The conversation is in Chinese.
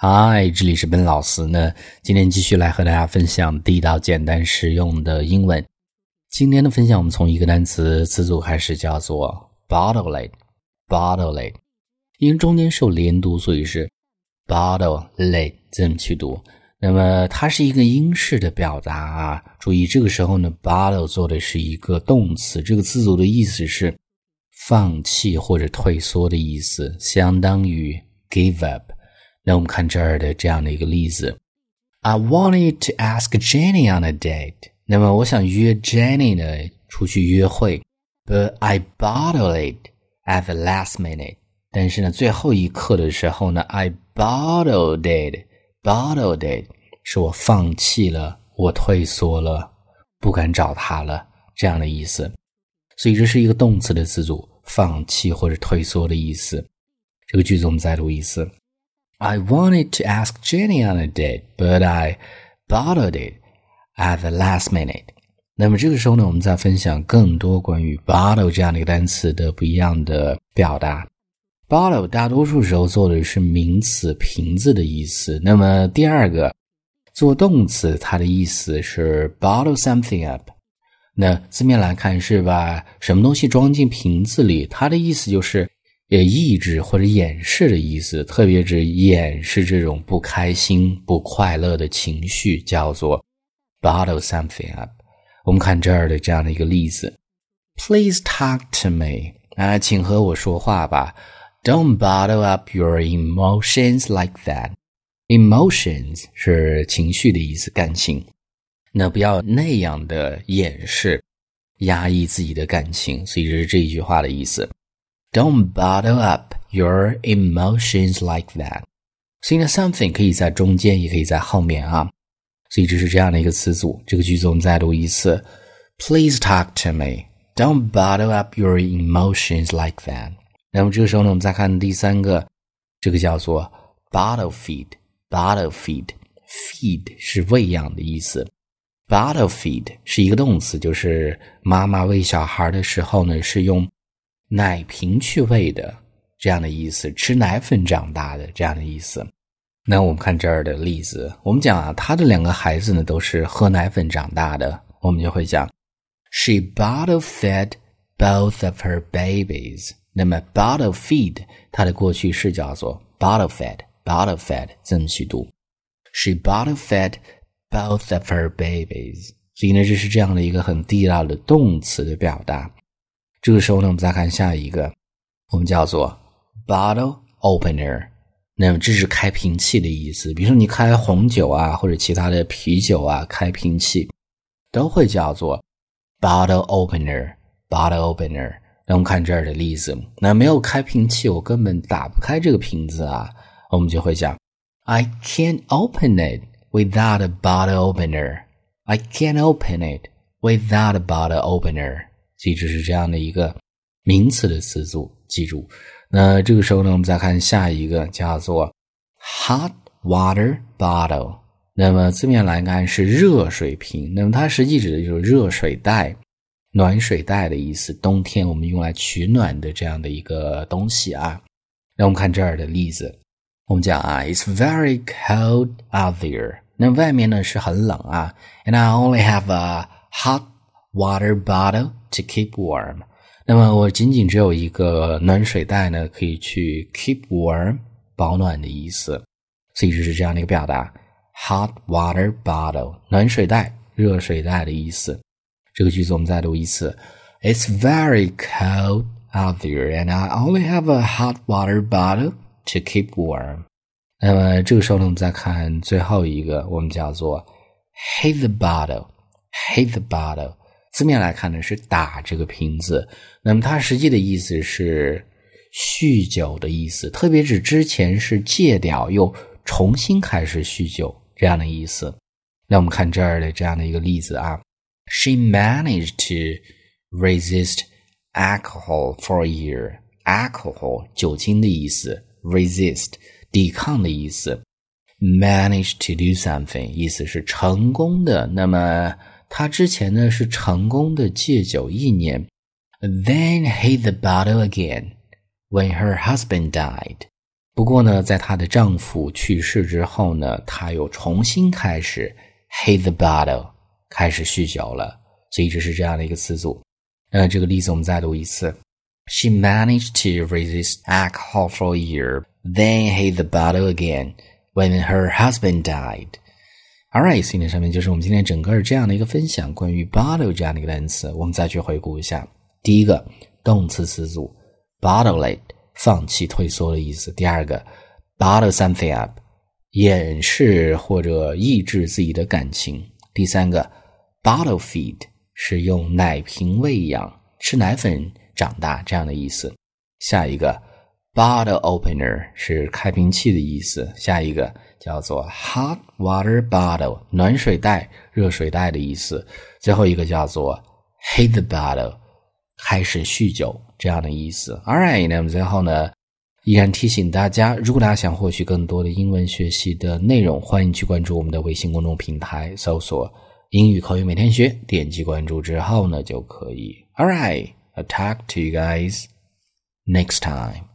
嗨，这里是本老师呢。今天继续来和大家分享地道、简单、实用的英文。今天的分享，我们从一个单词词组开始，叫做 bottle lid，bottle lid。因为中间是有连读，所以是 bottle lid 这么去读。那么它是一个英式的表达啊。注意，这个时候呢，bottle 做的是一个动词，这个词组的意思是放弃或者退缩的意思，相当于 give up。那我们看这儿的这样的一个例子，I wanted to ask Jenny on a date。那么我想约 Jenny 呢出去约会，but I bottled it at the last minute。但是呢，最后一刻的时候呢，I bottled it，bottled it 是我放弃了，我退缩了，不敢找他了这样的意思。所以这是一个动词的词组，放弃或者退缩的意思。这个句子我们再读一次。I wanted to ask Jenny on a date, but I bottled it at the last minute. 那么这个时候呢，我们再分享更多关于 bottle 这样的一个单词的不一样的表达。bottle 大多数时候做的是名词瓶子的意思。那么第二个做动词，它的意思是 bottle something up。那字面来看是把什么东西装进瓶子里，它的意思就是。也抑制或者掩饰的意思，特别指掩饰这种不开心、不快乐的情绪，叫做 bottle something up。我们看这儿的这样的一个例子：Please talk to me 啊，请和我说话吧。Don't bottle up your emotions like that。Emotions 是情绪的意思，感情。那不要那样的掩饰、压抑自己的感情，所以这是这一句话的意思。Don't bottle up your emotions like that。所以呢，something 可以在中间，也可以在后面啊。所以这是这样的一个词组。这个句子我们再读一次：Please talk to me. Don't bottle up your emotions like that。那么这个时候呢，我们再看第三个，这个叫做 bottle feed。bottle feed，feed 是喂养的意思。bottle feed 是一个动词，就是妈妈喂小孩的时候呢，是用。 奶瓶去喂的这样的意思，吃奶粉长大的这样的意思。那我们看这儿的例子，我们讲啊，他的两个孩子呢都是喝奶粉长大的，我们就会讲，She bottle fed both of her babies。那么 bottle feed 它的过去式叫做 bottle fed，bottle fed 这么去读，She bottle fed both of her babies。所以呢，这是这样的一个很地道的动词的表达。这个时候呢，我们再看下一个，我们叫做 bottle opener。那么这是开瓶器的意思。比如说你开红酒啊，或者其他的啤酒啊，开瓶器都会叫做 bottle opener。bottle opener。那我们看这儿的例子，那没有开瓶器，我根本打不开这个瓶子啊。我们就会讲，I can't open it without a bottle opener。I can't open it without a bottle opener。记住是这样的一个名词的词组，记住。那这个时候呢，我们再看下一个，叫做 hot water bottle。那么字面来看是热水瓶，那么它实际指的就是热水袋、暖水袋的意思。冬天我们用来取暖的这样的一个东西啊。那我们看这儿的例子，我们讲啊，It's very cold out there。那外面呢是很冷啊，and I only have a hot water bottle to keep warm。那么我仅仅只有一个暖水袋呢，可以去 keep warm 保暖的意思。所以就是这样的一个表达：hot water bottle 暖水袋、热水袋的意思。这个句子我们再读一次：It's very cold out there, and I only have a hot water bottle to keep warm。那么这个时候呢，我们再看最后一个，我们叫做 hit the bottle，hit the bottle。 字面来看呢，是打这个瓶子。那么它实际的意思是酗酒的意思，特别指之前是戒掉又重新开始酗酒这样的意思。那我们看这儿的这样的一个例子啊，She managed to resist alcohol for a year. Alcohol 酒精的意思，resist 抵抗的意思，manage to do something 意思是成功的。那么他之前呢是成功的戒酒一年，then hit the bottle again when her husband died。 不过呢，在她的丈夫去世之后呢，她又重新开始 hit the bottle，开始酗酒了。所以这是这样的一个词组。呃，这个例子我们再读一次。She managed to resist alcohol for a year, then hit the bottle again when her husband died. Alright，今天上面就是我们今天整个这样的一个分享，关于 bottle 这样的一个单词，我们再去回顾一下。第一个动词词组 bottle it。放弃、退缩的意思。第二个，bottle something up，掩饰或者抑制自己的感情。第三个，bottle feed 是用奶瓶喂养、吃奶粉长大这样的意思。下一个，bottle opener 是开瓶器的意思。下一个叫做 hot water bottle 暖水袋、热水袋的意思。最后一个叫做 hit the bottle 开始酗酒。这样的意思。All right，那么最后呢，依然提醒大家，如果大家想获取更多的英文学习的内容，欢迎去关注我们的微信公众平台，搜索“英语口语每天学”，点击关注之后呢，就可以。All right，I'll talk to you guys next time.